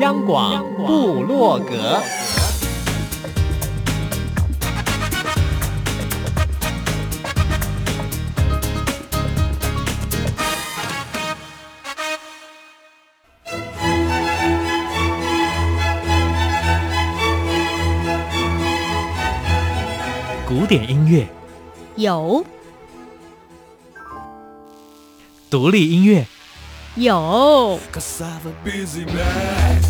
央广部落格，古典音乐。有，独立音乐。有，民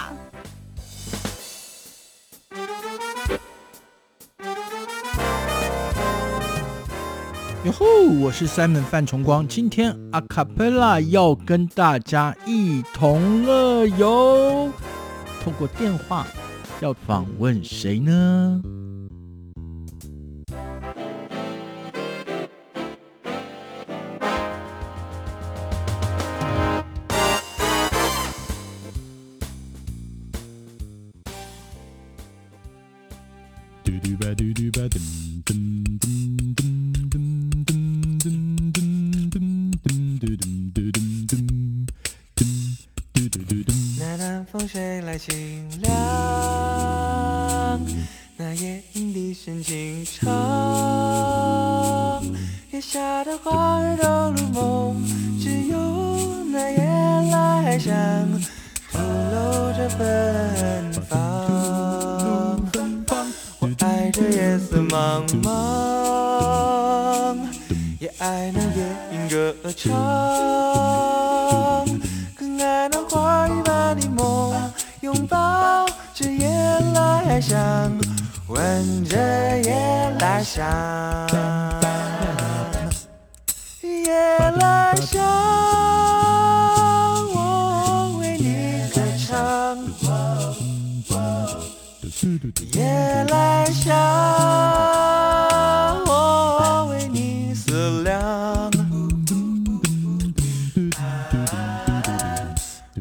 我是 Simon 范崇光，今天 akapela 要跟大家一同乐游。通过电话要访问谁呢？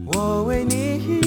我为你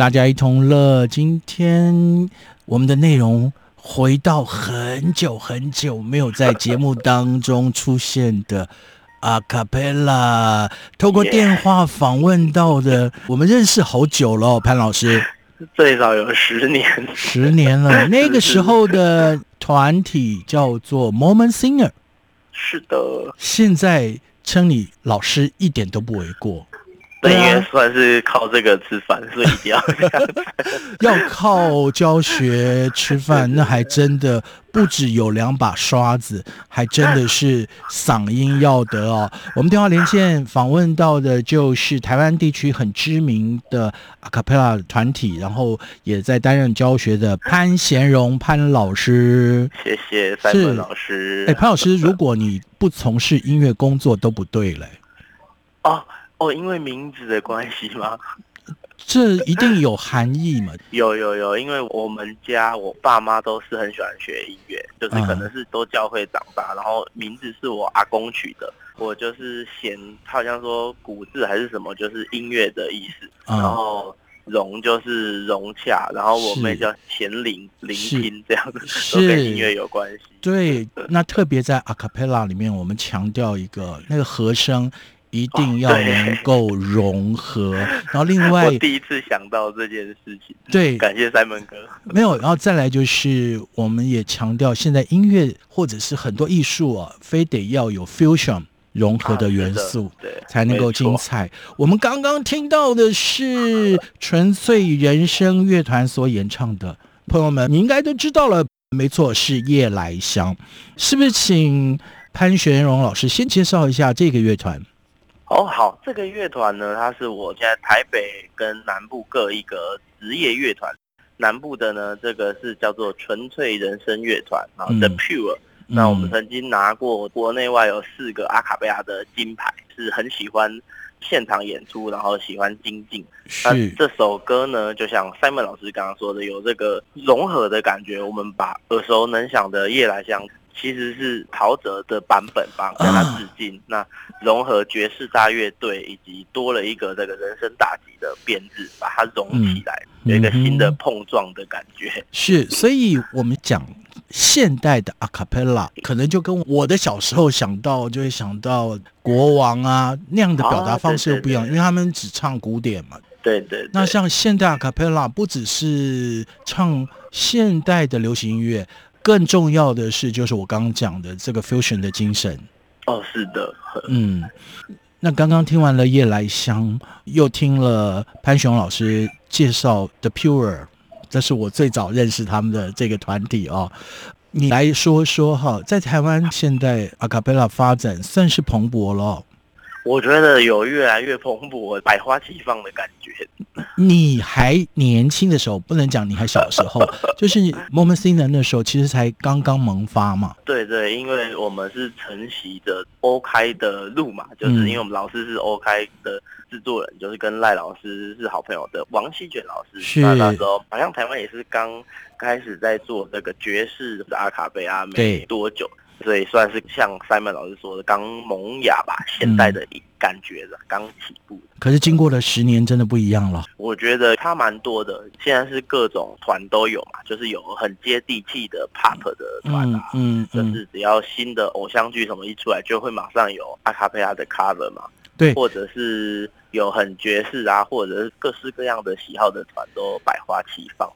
大家一同乐，今天我们的内容回到很久很久没有在节目当中出现的阿卡贝拉，透过电话访问到的，我们认识好久了哦，潘老师，最少有十年，十年了。那个时候的团体叫做 Moment Singer，是的，现在称你老师一点都不为过。那应该算是靠这个吃饭，所以一定要这样。要靠教学吃饭，那还真的不只有两把刷子，还真的是嗓音要得哦。我们电话连线访问到的就是台湾地区很知名的阿卡贝拉团体，然后也在担任教学的潘贤荣潘老师。谢谢三文老师。哎，潘老师，如果你不从事音乐工作都不对嘞。哦。哦，因为名字的关系吗？这一定有含义嘛？有有有，因为我们家我爸妈都是很喜欢学音乐，就是可能是都教会长大，然后名字是我阿公取的，我就是嫌，他好像说古字还是什么，就是音乐的意思，然后融就是融洽，然后我妹叫贤聆，聆听这样子，都跟音乐有关系。对，那特别在阿卡贝拉里面，我们强调一个那个和声。一定要能够融合，然后另外，我第一次想到这件事情，对，感谢 Simon 哥。没有，然后再来就是，我们也强调，现在音乐或者是很多艺术啊，非得要有 fusion 融合的元素，对，才能够精彩。我们刚刚听到的是纯粹人声乐团所演唱的，朋友们，你应该都知道了，没错，是夜来香，是不是？请潘玄荣老师先介绍一下这个乐团。哦，好，这个乐团呢，它是我现在台北跟南部各一个职业乐团。南部的呢，这个是叫做纯粹人声乐团，然后 The Pure。那我们曾经拿过国内外有四个阿卡贝拉的金牌，是很喜欢现场演出，然后喜欢精进。那这首歌呢，就像 Simon 老师刚刚说的，有这个融合的感觉。我们把耳熟能详的夜来香。其实是陶喆的版本吧，向他致敬。啊、那融合爵士大乐队，以及多了一个这个人声打击的编制，把它融起来，嗯、有一个新的碰撞的感觉。嗯、是，所以我们讲现代的阿卡贝拉，可能就跟我的小时候想到，就会想到国王啊那样的表达方式又不一样，啊、对对对，因为他们只唱古典嘛。对，对对。那像现代阿卡贝拉，不只是唱现代的流行音乐。更重要的是，就是我刚刚讲的这个 fusion 的精神。哦，是的，嗯。那刚刚听完了夜来香，又听了潘雄老师介绍 The Pure，这是我最早认识他们的这个团体哦。你来说说哈，在台湾现在阿卡贝拉发展算是蓬勃了。我觉得有越来越蓬勃、百花齐放的感觉。你还年轻的时候，不能讲你还小时候，就是 Moment Singer 那时候，其实才刚刚萌发嘛。对对，因为我们是承袭着 O 开的路嘛，就是因为我们老师是 O 开的制作人，就是跟赖老师是好朋友的王希卷老师。是那那时候好像台湾也是刚开始在做这个爵士的阿卡贝拉，没多久。所以算是像 Simon 老师说的刚萌芽吧，现代的感觉的刚起步。可是经过了十年，真的不一样了。我觉得它蛮多的，现在是各种团都有嘛，就是有很接地气的 Pop 的团啊，嗯，就是只要新的偶像剧什么一出来，就会马上有阿卡贝拉的 cover 嘛，对，或者是有很爵士啊，或者是各式各样的喜好的团都百花齐放。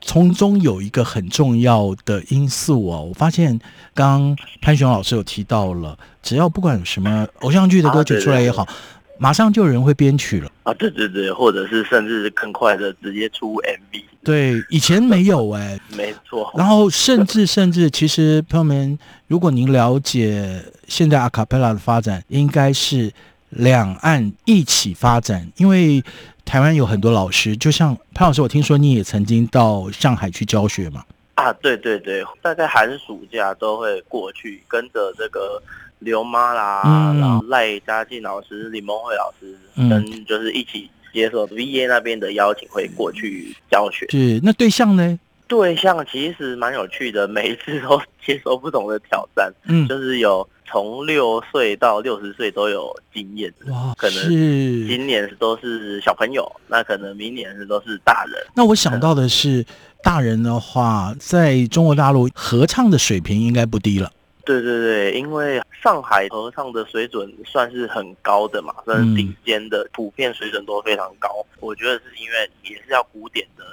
从中有一个很重要的因素哦，我发现刚刚潘雄老师有提到了，只要不管什么偶像剧的歌曲出来也好，啊、对。对对马上就有人会编曲了。啊，对对对，或者是甚至更快的直接出 MV，对，以前没有哎、欸，没错，然后甚至甚至其实朋友们，如果您了解现在阿卡贝拉的发展，应该是两岸一起发展，因为。台湾有很多老师，就像潘老师，我听说你也曾经到上海去教学嘛？啊，对对对，大概寒暑假都会过去，跟着这个刘妈啦，嗯、然后赖家进老师、李梦慧老师，嗯、跟就是一起接受 VA 那边的邀请，会过去教学。是，那对象呢？对象其实蛮有趣的，每一次都接受不同的挑战。嗯，就是有。从六岁到六十岁都有经验，哇，可能今年都是小朋友，那可能明年是都是大人。那我想到的是，大人的话，在中国大陆合唱的水平应该不低了。对对对，因为上海合唱的水准算是很高的嘛，算是顶尖的，普遍水准都非常高。我觉得是因为也是要古典的。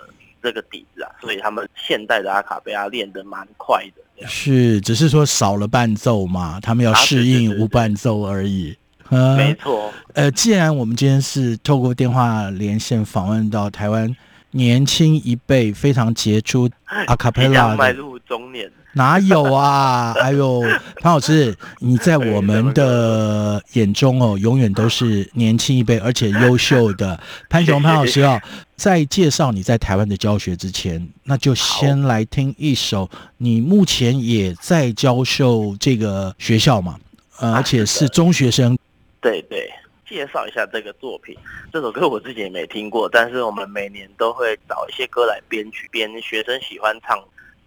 这个底子啊，所以他们现代的阿卡贝拉练得蛮快的。是，只是说少了伴奏嘛，他们要适应无伴奏而已。没错。呃，既然我们今天是透过电话连线访问到台湾年轻一辈非常杰出 阿卡贝拉的，迈入中年。哪有啊？还有潘老师，你在我们的眼中哦，永远都是年轻一辈，而且优秀的 潘雄潘老师哦。在介绍你在台湾的教学之前，那就先来听一首。你目前也在教授这个学校嘛？呃，而且是中学生。对对，介绍一下这个作品。这首歌我自己也没听过，但是我们每年都会找一些歌来编曲，编学生喜欢唱。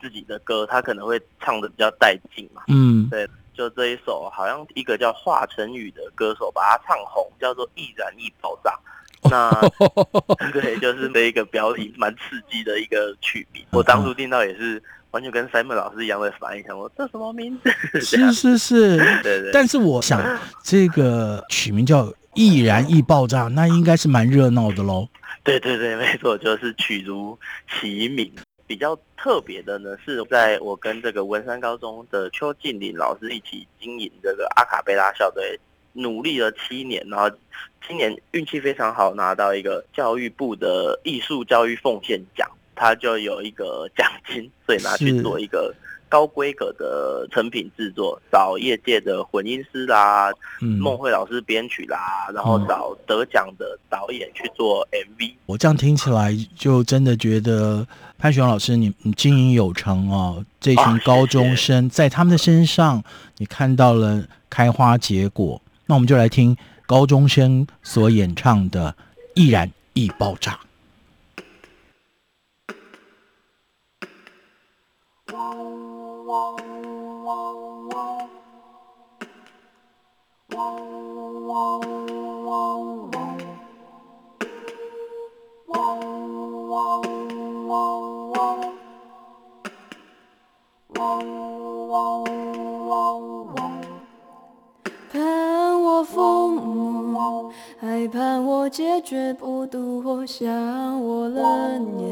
自己的歌，他可能会唱的比较带劲嘛。嗯，对，就这一首，好像一个叫华晨宇的歌手把它唱红，叫做《易燃易爆炸》。那 对，就是那一个标题蛮刺激的一个曲名。我当初听到也是完全跟 Simon 老师一样的反应，想说这什么名字？是是是，对对。但是我想，这个曲名叫《易燃易爆炸》，那应该是蛮热闹的喽。对对对，没错，就是曲如其名。比较特别的呢，是在我跟这个文山高中的邱静玲老师一起经营这个阿卡贝拉校队，努力了七年，然后今年运气非常好，拿到一个教育部的艺术教育奉献奖，他就有一个奖金，所以拿去做一个。高规格的成品制作，找业界的混音师啦，孟慧老师编曲啦，然后找得奖的导演去做 MV。我这样听起来，就真的觉得潘雄老师，你你经营有成哦。这群高中生在他们的身上，你看到了开花结果。那我们就来听高中生所演唱的《易燃易爆炸》。盼我疯魔，还盼我解决不独，我想我冷眼，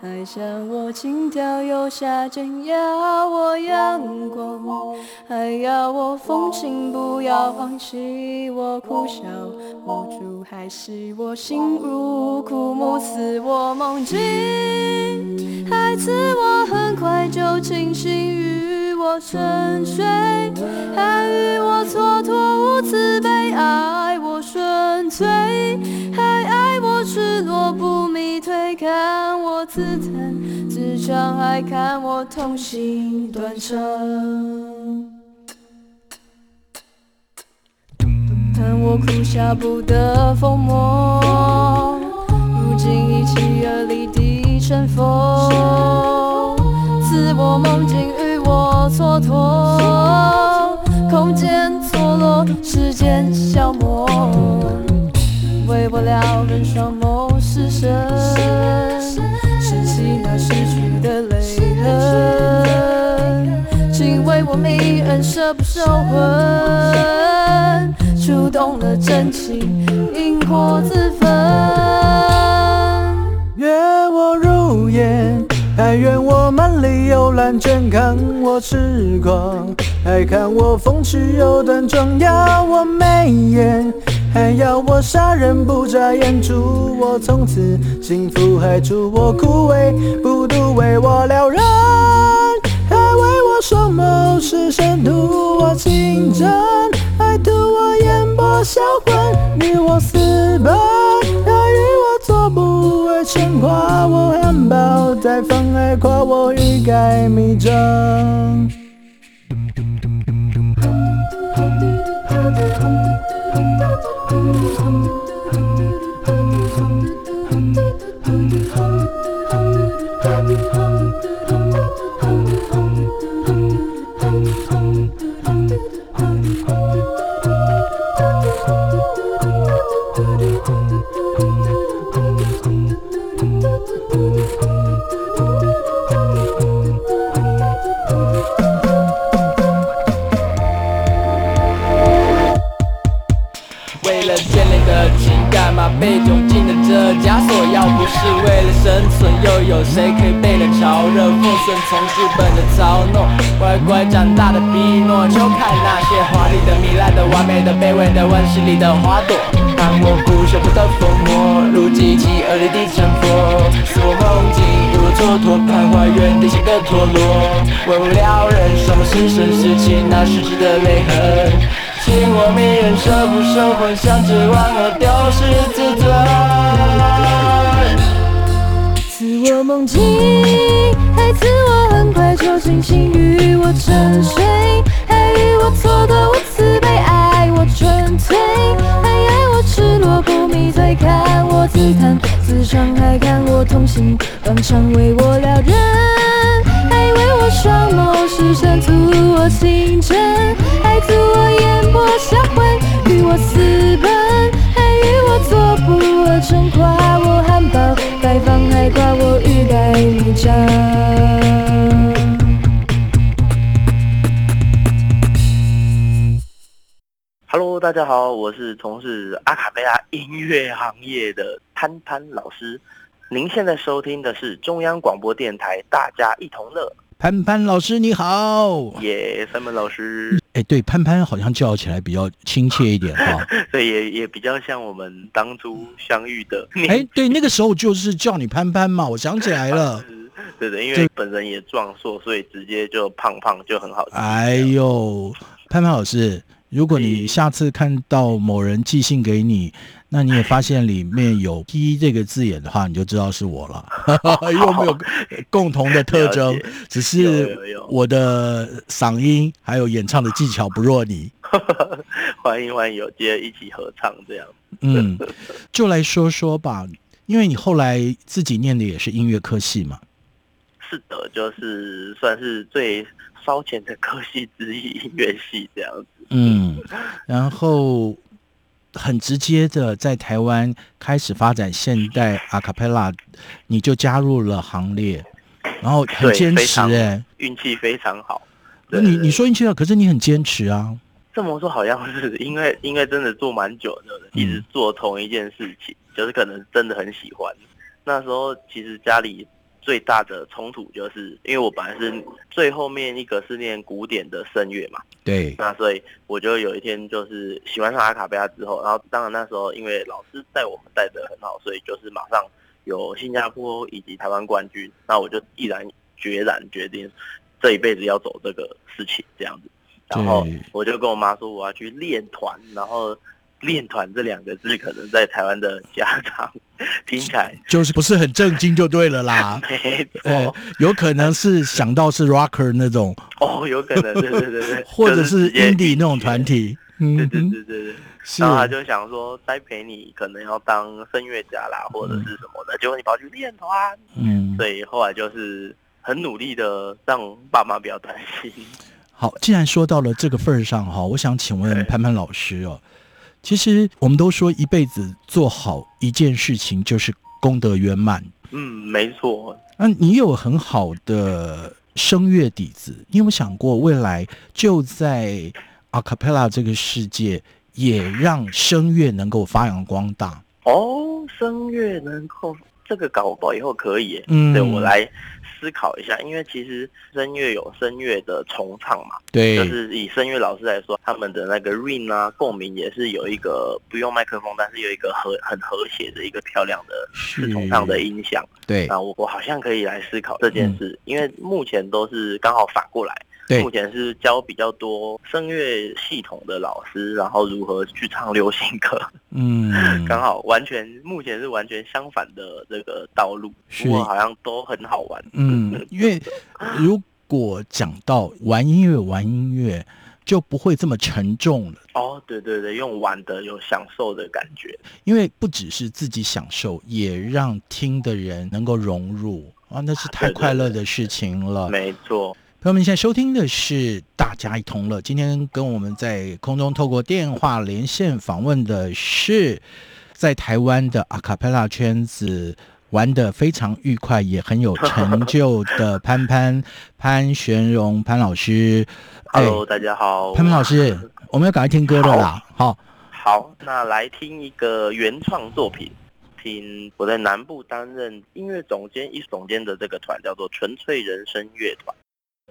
还想我轻佻又下贱，要我阳光，还要我风情，不要放弃我苦笑。无助，还是我心如枯木，赐我梦境，还赐我很快就清醒，与我沉睡，还与我蹉跎无慈悲，爱我纯粹。还爱我赤裸不迷退，看我自弹自唱，还看我痛心断肠。看我哭笑不得疯魔，如今已弃儿离地成佛，赐我梦境与我蹉跎，空间错落，时间消磨。为不了人双眸失神，拾起那逝去的泪痕，请为我泯恩舍不销魂，触动了真情，因果自焚。愿我如烟，还愿我满里有蓝鹃，看我痴狂，还看我风趣又端庄，要我眉眼，还要我杀人不眨眼，祝我从此幸福，还祝我枯萎不独，为我撩人，还为我双眸失神，图我情真，还图我眼波销魂，与我私奔，不为牵挂，我含苞待放，还夸我欲盖弥彰。被囚禁的这枷锁，要不是为了生存，又有谁可以被冷嘲热讽？顺从剧本的操弄，乖乖长大的皮诺就，看那些华丽的、糜烂的、完美的、卑微的、温室里的花朵，看我不修补的疯魔，如机器恶劣的成佛，似我梦境如蹉跎，看花园内心的陀螺，为无聊人，什么是生是情，那实质的泪痕。我迷人，舍不舍幻想之玩偶丢失自尊。赐我梦境，还赐我很快就清醒，与我沉睡，还与我错得无慈悲，爱我纯粹，还爱我赤裸不迷醉，看我自弹自唱，还看我痛心断肠，为我撩人，还为我双眸失神，图我情真，还图我眼，我私奔，还与我做不二臣，夸我含苞待放，还夸我欲盖弥彰。Hello，大家好，我是从事阿卡贝拉音乐行业的潘潘老师。您现在收听的是中央广播电台，大家一同乐。潘潘老师你好，耶，三门老师，哎，对，潘潘好像叫起来比较亲切一点哈，对，也也比较像我们当初相遇的，哎，对，那个时候就是叫你潘潘嘛，我想起来了，对的，因为本人也壮硕，所以直接就胖胖就很好。哎呦，潘潘老师，如果你下次看到某人寄信给你。那你也发现里面有 P 这个字眼的话，你就知道是我了。因为我们有共同的特征，只是我的嗓音还有演唱的技巧不弱你。欢迎欢迎，有机会一起合唱这样。嗯，就来说说吧，因为你后来自己念的也是音乐科系嘛。是的，就是算是最烧钱的科系之一，音乐系这样子。嗯，然后。很直接的，在台湾开始发展现代阿卡贝拉，你就加入了行列，然后很坚持哎，运气非常好。你你说运气好，可是你很坚持啊。这么说好像是因为 因为真的做蛮久的，一直做同一件事情，嗯、就是可能真的很喜欢。那时候其实家里。最大的冲突就是，因为我本来是最后面一个是念古典的声乐嘛，对，那所以我就有一天就是喜欢上阿卡贝拉之后，然后当然那时候因为老师带我们带得很好，所以就是马上有新加坡以及台湾冠军，那我就毅然决然决定这一辈子要走这个事情这样子，然后我就跟我妈说我要去练团，然后。练团这两个字，可能在台湾的家长听起来 就是不是很正经，就对了啦。没错、欸，有可能是想到是 rocker 那种。哦，有可能，对对对对，或者是 indie 那种团体，对对对对对。然后他就想说，栽培你可能要当声乐家啦，或者是什么的，结果你跑去练团，嗯，所以后来就是很努力的让爸妈不要担心。好，既然说到了这个份儿上哈，我想请问潘潘老师哦。其实我们都说一辈子做好一件事情就是功德圆满。嗯，没错。那你有很好的声乐底子，你有没有想过未来就在阿卡贝拉这个世界，也让声乐能够发扬光大？哦，声乐能够这个搞不好以后可以，嗯，对我来思考一下，因为其实声乐有声乐的重唱嘛，对，就是以声乐老师来说，他们的那个 ring 啊共鸣也是有一个不用麦克风，但是有一个和很和谐的一个漂亮的四重唱的音响。对啊，我我好像可以来思考这件事，嗯、因为目前都是刚好反过来。对，目前是教比较多声乐系统的老师，然后如何去唱流行歌。嗯，刚好完全目前是完全相反的这个道路，不过好像都很好玩。嗯，因为如果讲到玩音乐，玩音乐就不会这么沉重了。哦，对对对，用玩的有享受的感觉，因为不只是自己享受，也让听的人能够融入啊，那是太快乐的事情了。对对对，没错。朋友们，现在收听的是《大家一同乐》。今天跟我们在空中透过电话连线访问的是，在台湾的阿卡贝拉圈子玩的非常愉快，也很有成就的潘潘潘玄荣潘老师。Hello，哎，大家好，潘潘老师，我们要赶快听歌了啦。好，好，那来听一个原创作品，听我在南部担任音乐总监、艺术总监的这个团叫做纯粹人生乐团。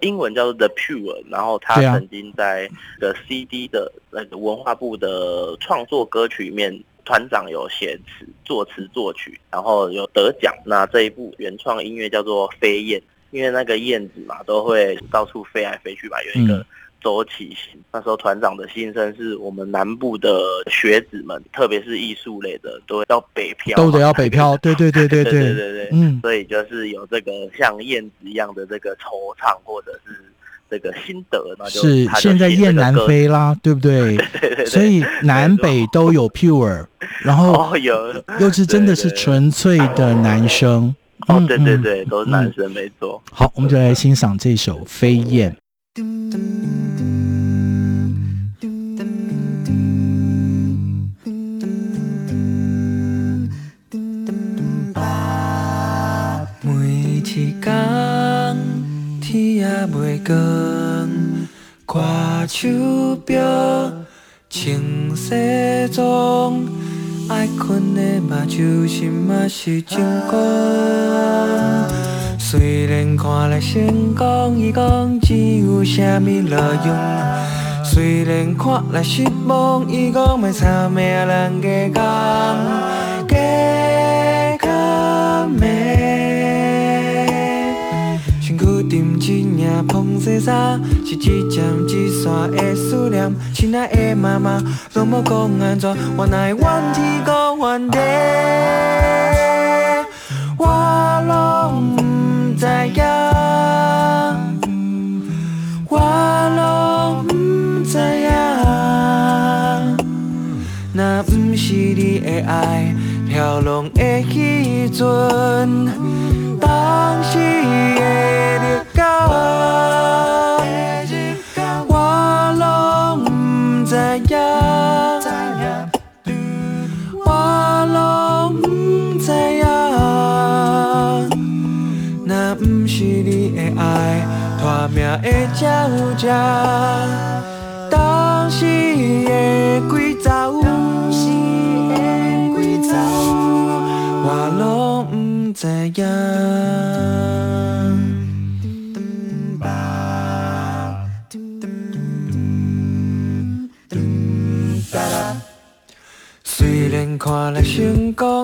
英文叫做 The Pure，然后他曾经在的 CD 的那个文化部的创作歌曲里面，团长有写词、作词、作曲，然后有得奖。那这一部原创音乐叫做《飞燕》，因为那个燕子嘛，都会到处飞来飞去吧，有一个。走起那时候团长的心声是我们南部的学子们特别是艺术类的都要北漂都得要北漂对对对对对。对对嗯。所以就是有这个像燕子一样的这个惆怅或者是这个心得那就是现在燕南飞啦对不 对？所以南北都有 pure 然后有。又是真的是纯粹的男生。哦对对对都是男生没错。好我们就来欣赏这首飞燕。一天天也未光，看手表，穿西装，爱困的目睭心嘛是真光。虽然看来成功，伊讲钱有啥物路用？虽然看来失望，伊讲卖草命人加工，一领风细沙，是一针一线的思念。亲爱的妈妈，拢无讲安怎，我哪会怨天讲怨地，我拢不知影，我拢不知影。若不是你的爱，飘浪的彼阵，当时的日子，我拢不知影，我拢不知影。若不是你的爱，拖命会才有这，当时的规则。虽然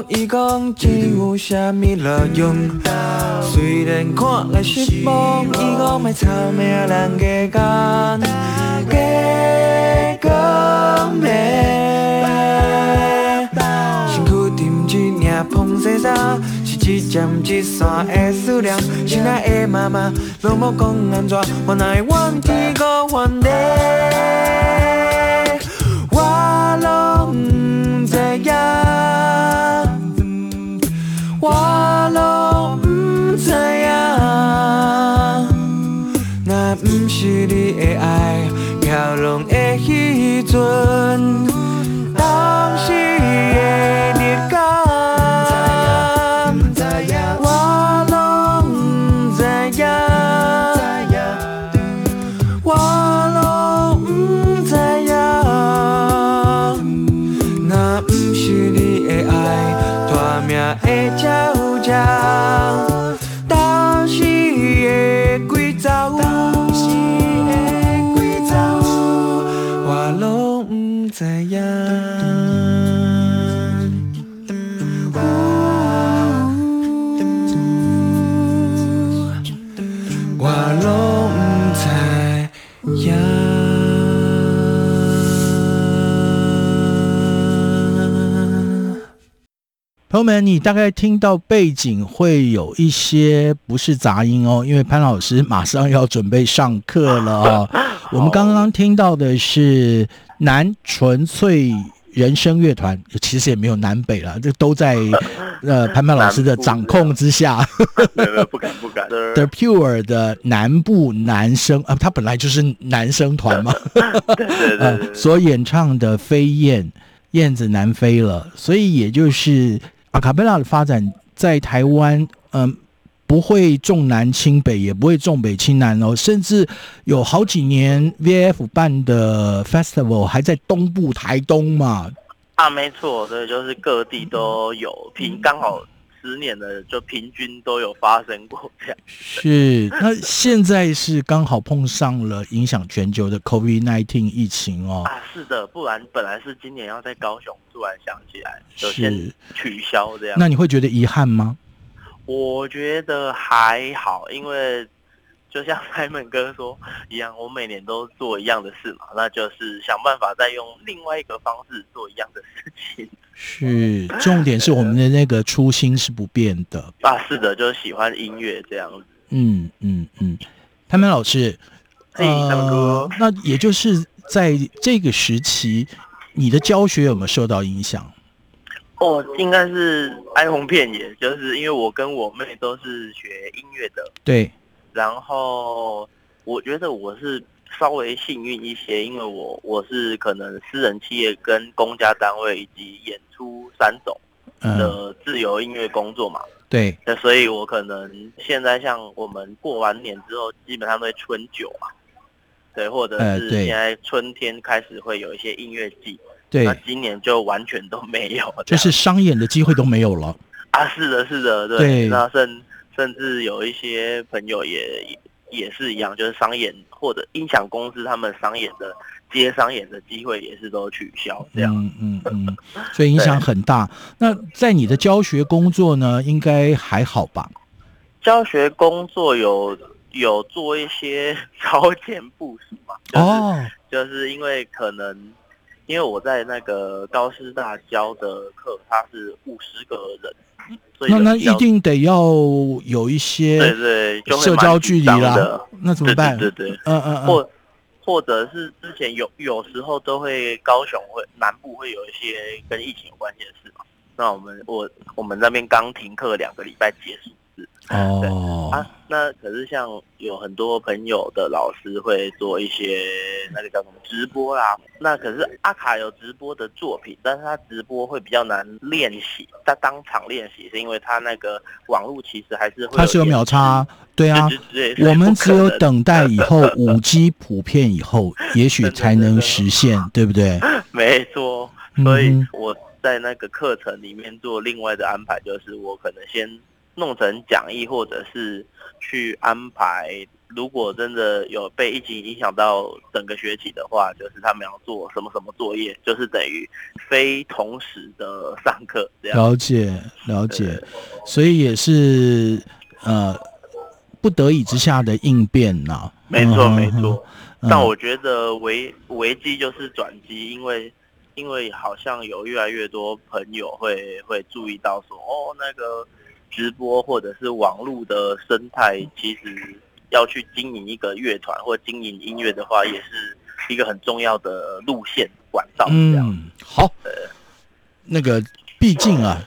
成功，伊讲钱有啥物路用？虽然看来失望，伊讲卖草命人加工，加工咩？辛苦点一领风细沙。一针一线的思念，亲爱的妈妈，拢无讲安怎，我哪会怨天讲怨地，我拢不知影，我拢不知影，若不是你的爱，飘浪的彼阵，当时友们，你大概听到背景会有一些不是杂音哦，因为潘老师马上要准备上课了哦。我们刚刚听到的是南纯粹人声乐团，其实也没有南北了，这都在 呃潘潘老师的掌控之下。不敢 不敢。The Pure 的南部男生啊，他本来就是男生团嘛，对对对，对、呃，所演唱的飞燕燕子南飞了，所以也就是。阿卡贝拉的发展在台湾，嗯、不会重南轻北，也不会重北轻南哦，甚至有好几年 VF 办的 Festival 还在东部台东嘛。啊，没错，对，就是各地都有平，刚好十年的就平均都有发生过这样。是，那现在是刚好碰上了影响全球的 COVID-19 疫情哦。啊，是的，不然本来是今年要在高雄。突然想起来，就先取消这样。那你会觉得遗憾吗？我觉得还好，因为就像 Simon 哥说一样，我每年都做一样的事嘛，那就是想办法再用另外一个方式做一样的事情。是，重点是我们的那个初心是不变的。啊，是的，就是喜欢音乐这样子。嗯嗯嗯，潘潘老师，嘿，他们哥，那也就是在这个时期。你的教学有没有受到影响？哦，应该是哀鸿遍野，就是因为我跟我妹都是学音乐的，对。然后我觉得我是稍微幸运一些，因为我我是可能私人企业跟公家单位以及演出三种的自由音乐工作嘛，嗯、对。那所以我可能现在像我们过完年之后，基本上都会春酒嘛。对，或者是现在春天开始会有一些音乐季，对，那今年就完全都没有，就是商演的机会都没有了。啊！是的，是的，对，对。那甚甚至有一些朋友也也是一样，就是商演或者音响公司他们商演的接商演的机会也是都取消，这样，嗯嗯嗯，所以影响很大。那在你的教学工作呢，应该还好吧？教学工作有。有做一些超前部署嘛？哦、就是，就是因为可能，因为我在那个高师大教的课，他是五十个人，那那一定得要有一些对对社交距离啦。那怎么办？对对，对对，嗯嗯，或或者是之前有有时候都会高雄会南部会有一些跟疫情有关系的事嘛。那我们我我们那边刚停课两个礼拜结束。哦啊，那可是像有很多朋友的老师会做一些那个叫什么直播啦，那可是阿卡有直播的作品，但是他直播会比较难练习，他当场练习是因为他那个网络其实还是会，他是有秒差，对啊，我们只有等待以后五 G 普遍以后，也许才能实现，对不对？没错，所以我在那个课程里面做另外的安排，就是我可能先。弄成讲义，或者是去安排。如果真的有被疫情影响到整个学期的话，就是他们要做什么什么作业，就是等于非同时的上课这样。了解，了解。所以也是呃不得已之下的应变呐、啊。没错，没错。但我觉得危危机就是转机，因为因为好像有越来越多朋友会会注意到说，哦，那个。直播或者是网络的生态，其实要去经营一个乐团或经营音乐的话，也是一个很重要的路线管道。嗯，好。呃那个，毕竟啊，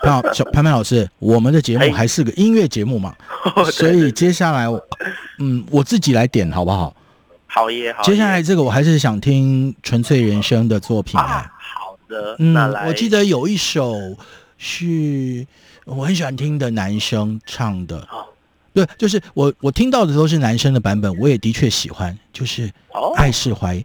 潘 小潘潘老师，我们的节目还是个音乐节目嘛，所以接下来，嗯，我自己来点好不好？好耶，好。接下来这个我还是想听纯粹人声的作品啊。好的，嗯，那来，我记得有一首是。我很喜欢听的男生唱的，对，就是我我听到的都是男生的版本，我也的确喜欢，就是《爱是怀》。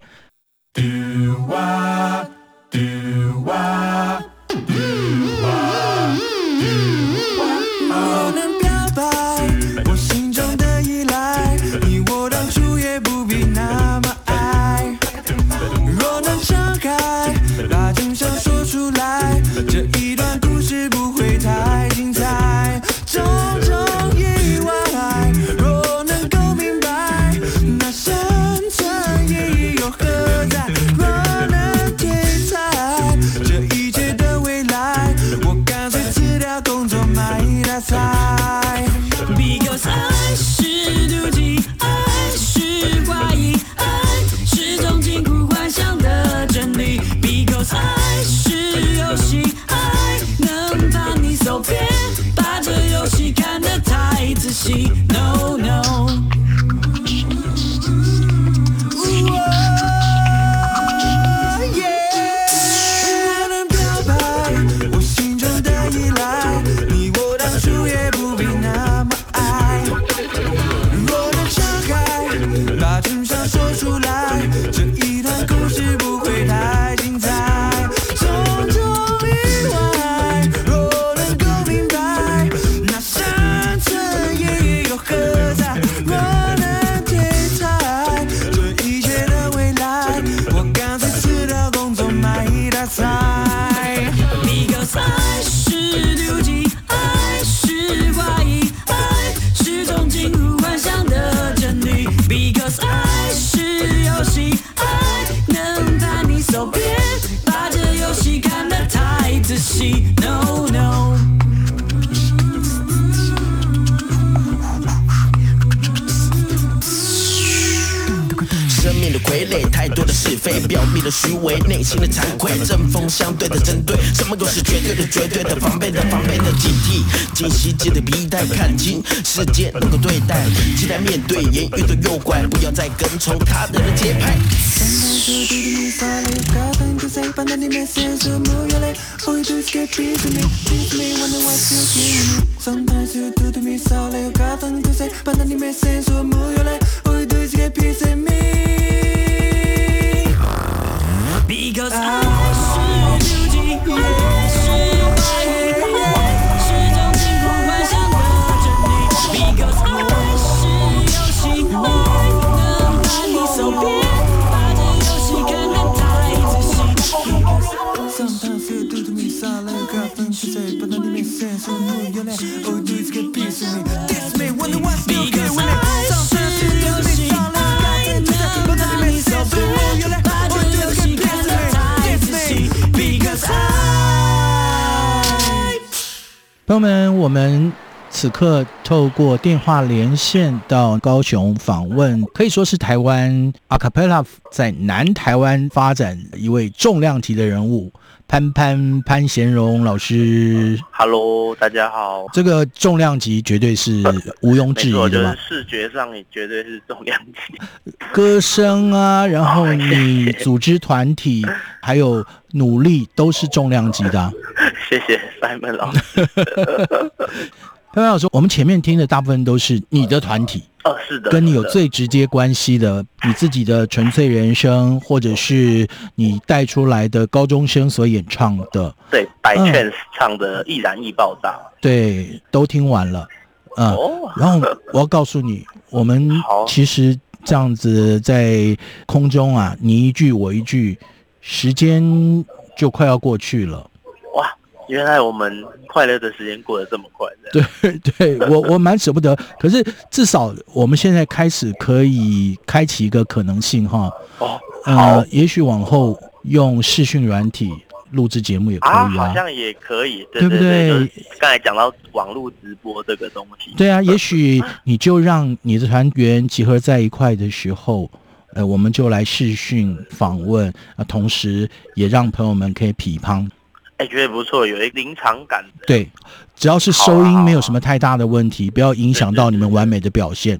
心的惭愧，针锋相对的针对，什么都是绝对的，绝对的，防备的，防备的警惕，清晰记的皮带，看清世界能够对待，期待面对言语的诱拐，不要再跟从他人的节拍。Sometimes you do to me solid, you got something to say, but then you may say so move your leg, all you do is get peace in me. Sometimes you do to me solid, you got something to say, but then you may say so move your leg, 朋友们，我们此刻透过电话连线到高雄访问，可以说是台湾 Acapella 在南台湾发展一位重量级的人物。潘潘潘贤荣老师。Hello，大家好。这个重量级绝对是毋庸置疑 的嘛就是视觉上也绝对是重量级。歌声啊，然后你 组织团体，还有努力都是重量级的啊。谢谢 Simon 老师。潘潘老师，我们前面听的大部分都是你的团体，哦，是的，跟你有最直接关系的，你自己的纯粹人生，或者是你带出来的高中生所演唱的，对 By Chance 唱的《易燃易爆炸》对，都听完了，嗯，哦。然后我要告诉你，我们其实这样子在空中啊，你一句我一句，时间就快要过去了。哇，原来我们快乐的时间过得这么快，对 对，我我蛮舍不得，可是至少我们现在开始可以开启一个可能性哈，哦，呃好，也许往后用视讯软体录制节目也可啊，以啊，好像也可以，对对不对？就是刚才讲到网络直播这个东西，对啊，也许你就让你的团员集合在一块的时候，呃，我们就来视讯访问，啊，同时也让朋友们可以匹配。哎，觉得不错，有一个临场感的，对，只要是收音没有什么太大的问题，不要影响到你们完美的表现。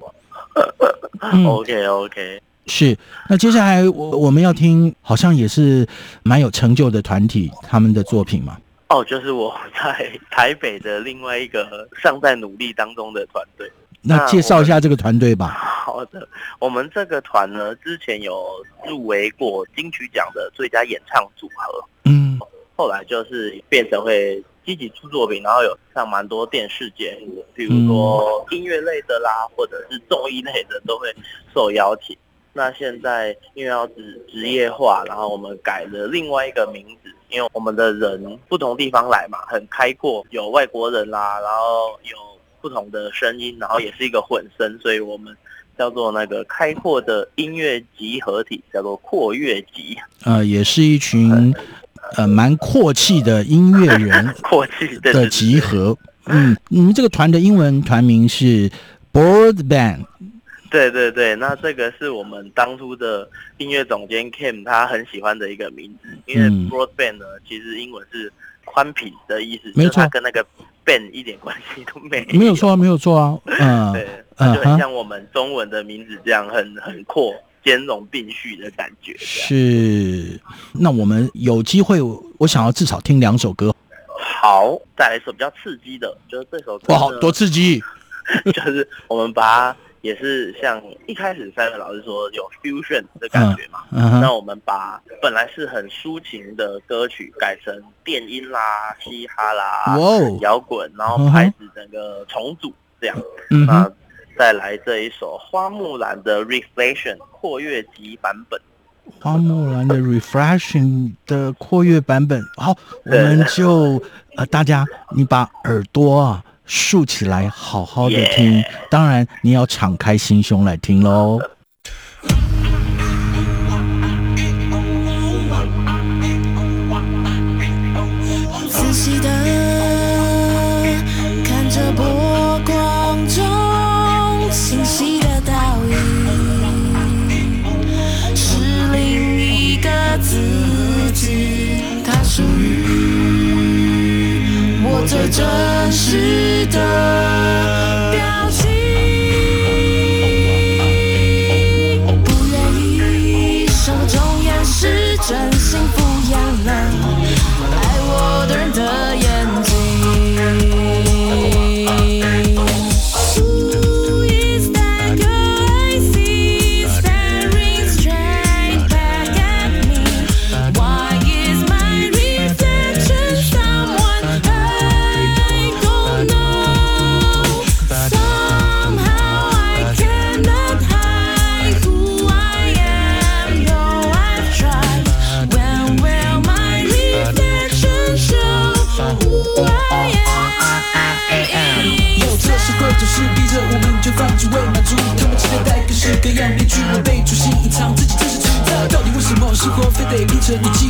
嗯 OK OK，是，那接下来我我们要听，好像也是蛮有成就的团体他们的作品嘛。哦，就是我在台北的另外一个尚在努力当中的团队。那介绍一下这个团队吧。好的，我们这个团呢，之前有入围过金曲奖的最佳演唱组合，嗯后来就是变成会积极出作品，然后有上蛮多电视节目，比如说音乐类的啦，或者是综艺类的都会受邀请。那现在因为要职职业化，然后我们改了另外一个名字，因为我们的人不同地方来嘛，很开阔，有外国人啦，然后有不同的声音，然后也是一个混声，所以我们叫做那个开阔的音乐集合体，叫做阔乐集。呃，也是一群呃蛮阔气的音乐人 阔气的集合。嗯，你们这个团的英文团名是 Board Band。对对对，那这个是我们当初的音乐总监 Kim 他很喜欢的一个名字，因为 Broadband 呢，其实英文是宽频的意思，没错，它跟那个 band 一点关系都没有。没有错啊，没有错啊，嗯，嗯哼，就很像我们中文的名字这样很很阔、兼容并蓄的感觉。是，那我们有机会，我想要至少听两首歌。好，再来一首比较刺激的，就是这首歌。哇，好多刺激！就是我们把它也是像一开始三位老师说有 fusion 的感觉嘛，嗯嗯、那我们把本来是很抒情的歌曲改成电音啦、嘻哈啦、摇滚，然后拍子整个重组这样。嗯，那再来这一首花木兰的 Reflection 扩乐级版本。花木兰的 Reflection 的扩乐版本，好，我们就呃，大家你把耳朵啊。竖起来，好好的听。当然，你要敞开心胸来听喽。属于我最真实的。朋友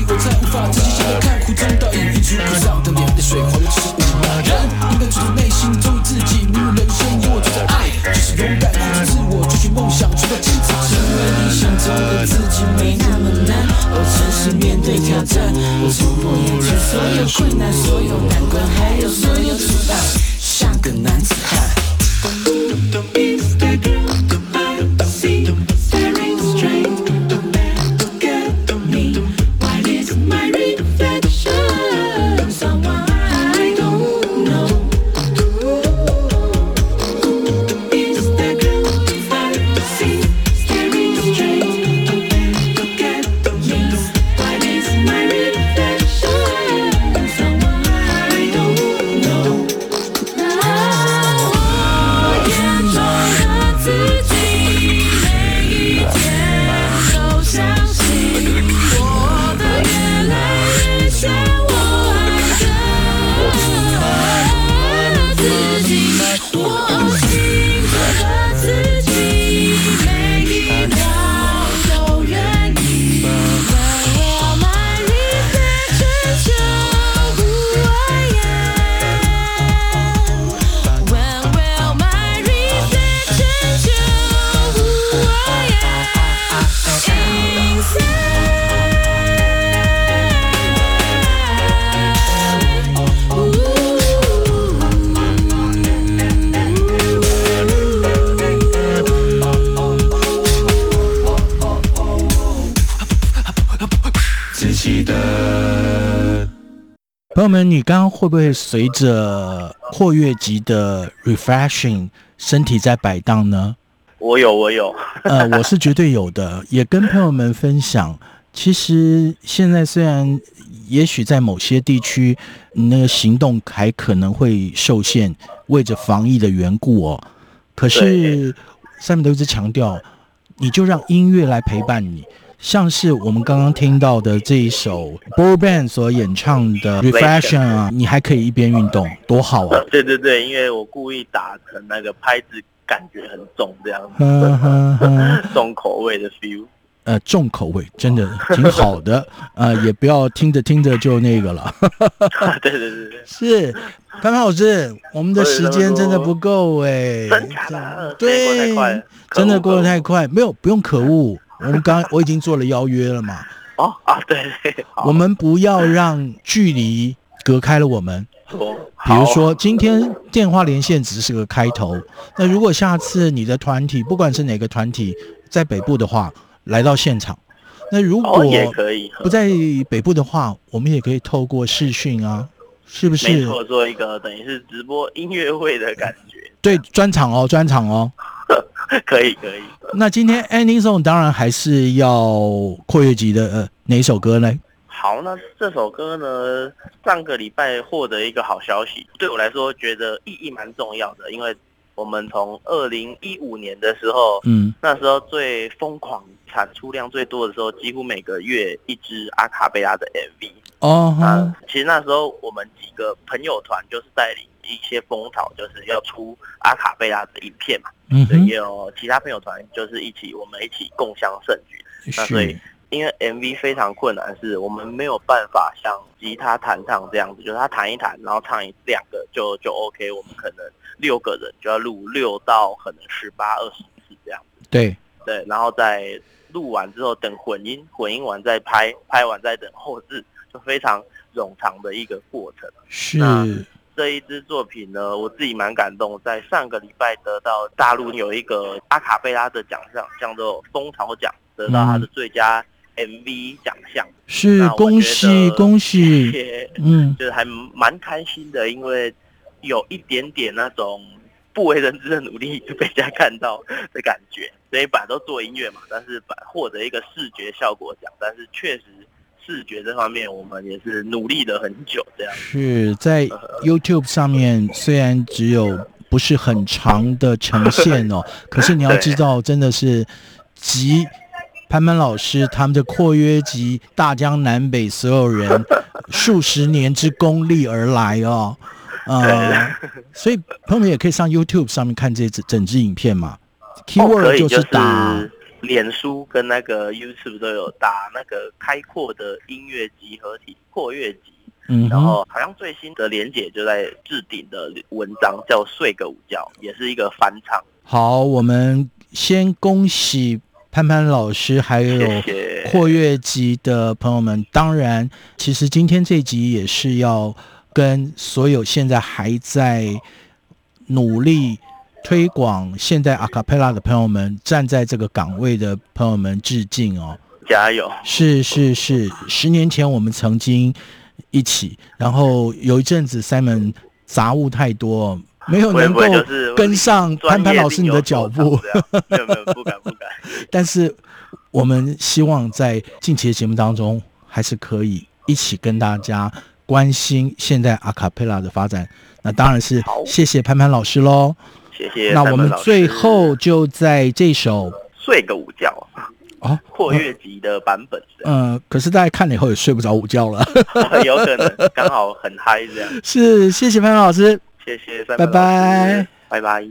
们，你刚刚会不会随着扩乐级的 refreshing 身体在摆荡呢？我有，我有。呃，我是绝对有的，也跟朋友们分享。其实现在虽然也许在某些地区，那个行动还可能会受限，为着防疫的缘故哦。可是上面都一直强调，你就让音乐来陪伴你。像是我们刚刚听到的这一首 Boy Band 所演唱的 Reflection 啊，你还可以一边运动，多好啊！对对对，因为我故意打成那个拍子，感觉很重，这样子，重口味的 feel。呃，重口味真的挺好的，呃，也不要听着听着就那个了。对对对对，是潘潘老师，我们的时间真的不够哎，真的，对，真的过得太快，没有不用可恶。我们刚我已经做了邀约了嘛？哦啊，对对，我们不要让距离隔开了我们，说，比如说今天电话连线只是个开头，那如果下次你的团体，不管是哪个团体，在北部的话，来到现场，那如果不在北部的话，我们也可以透过视讯啊，是不是？没错，做一个等于是直播音乐会的感觉。对，专场哦，专场哦，可以可以。那今天 Ending Song 当然还是要括约肌的呃哪首歌呢？好，那这首歌呢，上个礼拜获得一个好消息，对我来说觉得意义蛮重要的，因为我们从二零一五年的时候，嗯，那时候最疯狂、产出量最多的时候，几乎每个月一支阿卡贝拉的 MV。哦，那，其实那时候我们几个朋友团就是带领一些风潮，就是要出阿卡贝拉的影片嘛，嗯，所以也有其他朋友团就是一起，我们一起共襄盛举。那所以。因为 MV 非常困难，是我们没有办法像吉他弹唱这样子，就是他弹一弹，然后唱一两个就就 OK。我们可能六个人就要录六到可能十八二十次这样子。对对，然后再录完之后等混音，混音完再拍，拍完再等后置，就非常冗长的一个过程。是。那这一支作品呢，我自己蛮感动，在上个礼拜得到大陆有一个阿卡贝拉的奖项，叫做蜂巢奖，得到他的最佳。MV 奖项是恭喜恭喜，嗯，就是还蛮开心的，因为有一点点那种不为人知的努力就被人家看到的感觉。所以本来都做音乐嘛，但是把获得一个视觉效果奖，但是确实视觉这方面我们也是努力了很久。这样是在 YouTube 上面，虽然只有不是很长的呈现哦，可是你要知道，真的是集。潘潘老师他们的括约集，大江南北所有人 数十年之功力而来哦，呃，所以朋友们也可以上 YouTube 上面看这整整支影片嘛。Keyword 就是打脸书跟那个 YouTube 都有打那个开阔的音乐集合体括约集，嗯，然后好像最新的连姐就在置顶的文章叫睡个午觉，也是一个翻唱。好，我们先恭喜。潘潘老师，还有括约集的朋友们，当然，其实今天这集也是要跟所有现在还在努力推广现代阿卡贝拉的朋友们，站在这个岗位的朋友们致敬哦！加油！是是是，十年前我们曾经一起，然后有一阵子 Simon 杂物太多。没有能够跟上潘潘老师你的脚步，没有没有不敢不敢。但是我们希望在近期的节目当中，还是可以一起跟大家关心现代阿卡贝拉的发展。那当然是谢谢潘潘老师喽，谢谢。那我们最后就在这首睡个午觉啊，括月级的版本。嗯、呃，可是大家看了以后也睡不着午觉了，有可能刚好很嗨这样。是，谢谢潘潘老师。谢谢，拜拜，拜拜。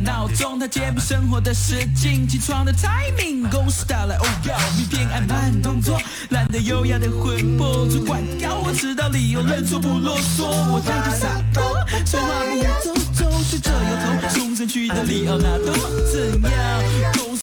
闹钟，它节目生活的时间，起床的 timing，公司打来哦哟，你偏爱慢动作，懒得优雅的魂魄，主管要我迟到理由认错不啰嗦，我带着洒脱，说话不要走走，睡着摇头，冲上去的里奥纳多怎样？